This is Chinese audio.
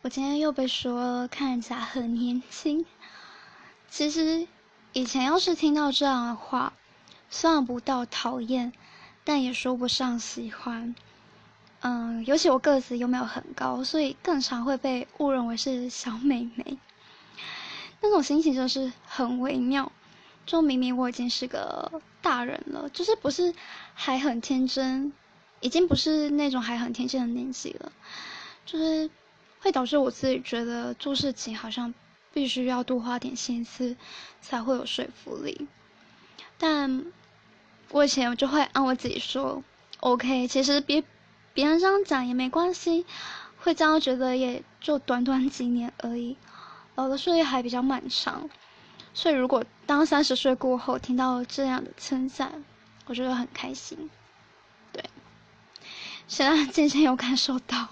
我今天又被说看起来很年轻。其实以前要是听到这样的话，算不到讨厌，但也说不上喜欢。嗯，尤其我个子又没有很高，所以更常会被误认为是小美眉。那种心情就是很微妙。就明明我已经是个大人了，就是不是还很天真，已经不是那种还很天真的年纪了，就是会导致我自己觉得做事情好像必须要多花点心思才会有说服力。但我以前我就会按我自己说，OK，其实别别人这样讲也没关系，会这样觉得也就短短几年而已，老的岁月还比较漫长。所以，如果当三十岁过后听到这样的称赞，我觉得很开心。对，现在渐渐有感受到。